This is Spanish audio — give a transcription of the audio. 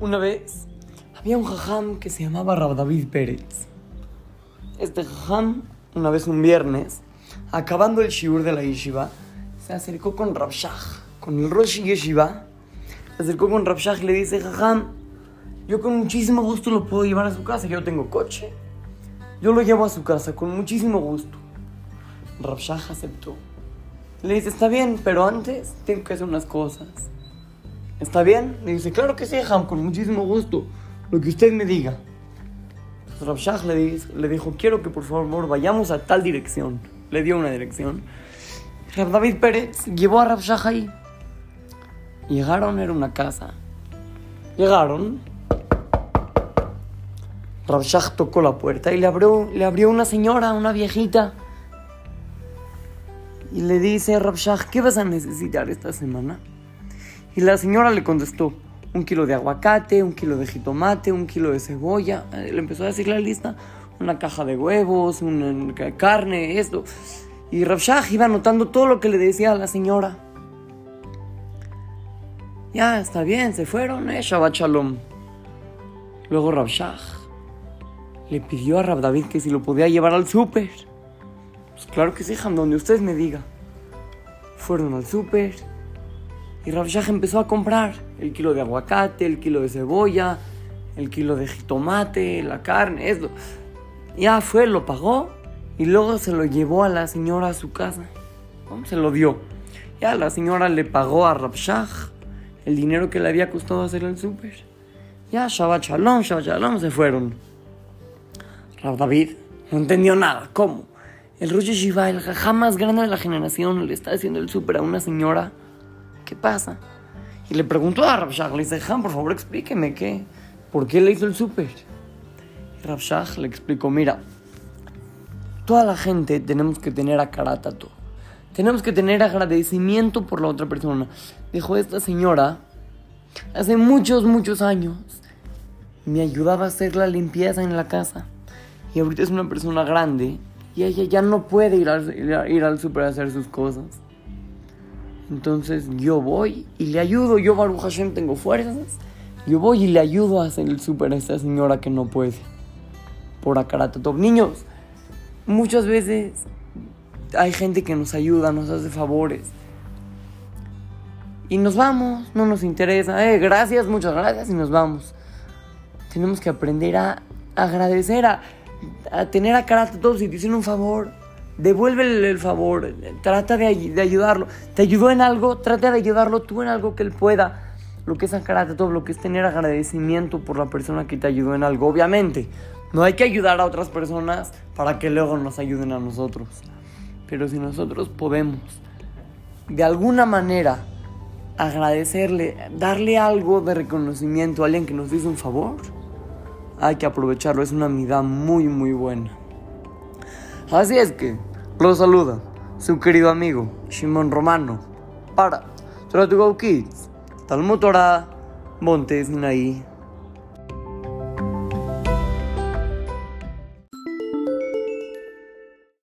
Una vez había un jajam que se llamaba Rab David Pérez. Este jajam, una vez un viernes, acabando el shiur de la yeshiva, se acercó con Rab Shach, con el Rosh Yeshiva. Se acercó con Rab Shach y le dice, jajam, yo con muchísimo gusto lo puedo llevar a su casa, yo tengo coche. Yo lo llevo a su casa con muchísimo gusto. Rab Shach aceptó. Le dice, está bien, pero antes tengo que hacer unas cosas. ¿Está bien? Le dice, claro que sí, Ham, con muchísimo gusto. Lo que usted me diga. Shach le, le dijo, quiero que por favor vayamos a tal dirección. Le dio una dirección. Rav David Pérez llevó a Rav Shach ahí. Llegaron, era una casa. Llegaron. Rav Shach tocó la puerta y le abrió, le abrió una señora, una viejita. Y le dice Shach, ¿qué vas a necesitar esta semana? Y la señora le contestó, un kilo de aguacate, un kilo de jitomate, un kilo de cebolla. Eh, Le empezó a decir la lista, una caja de huevos, una carne, esto. Y Rav Shach iba anotando todo lo que le decía a la señora. Ya, está bien, se fueron, eh, Shabbat Shalom. Luego Rav Shach le pidió a Rav David que si lo podía llevar al súper. Pues claro que sí, Ham, donde usted me diga. Fueron al súper y Rav Shach empezó a comprar el kilo de aguacate, el kilo de cebolla, el kilo de jitomate, la carne, esto. Ya fue, lo pagó y luego se lo llevó a la señora a su casa. ¿no? Se lo dio. Ya la señora le pagó a Rav Shach el dinero que le había costado hacer el súper. Ya Shabbat Shalom, Shabbat Shalom se fueron. Rav David no entendió nada. ¿Cómo? El Rosh Yeshiva, el jajá más grande de la generación, le está haciendo el súper a una señora. ¿Qué pasa? Y le preguntó a Rav Shach, le dice, Jajam, por favor explíqueme qué, por qué le hizo el súper. Shach le explicó, mira, toda la gente tenemos que tener a todo. Tenemos que tener agradecimiento por la otra persona. Dijo esta señora, hace muchos, muchos años, me ayudaba a hacer la limpieza en la casa. Y ahorita es una persona grande y ella ya no puede ir al, ir ir al súper a hacer sus cosas. Entonces yo voy y le ayudo. Yo, Baruch Hashem, tengo fuerzas. Yo voy y le ayudo a hacer el súper a esta señora que no puede. Por Akaratatov. Niños, muchas veces hay gente que nos ayuda, nos hace favores. Y nos vamos, no nos interesa. Eh, gracias, muchas gracias y nos vamos. Tenemos que aprender a agradecer, a, a tener a Karatatov si te hicieron un favor. Devuélvele el favor, trata de, ay- de ayudarlo. ¿Te ayudó en algo? Trata de ayudarlo tú en algo que él pueda. Lo que es Karatatov, lo que es tener agradecimiento por la persona que te ayudó en algo. Obviamente, no hay que ayudar a otras personas para que luego nos ayuden a nosotros. Pero si nosotros podemos, de alguna manera, agradecerle, darle algo de reconocimiento a alguien que nos hizo un favor, hay que aprovecharlo. Es una amistad muy, muy buena. Así es que lo saluda su querido amigo Shimon Romano para Try to Kids, Talmud Torah, Montes.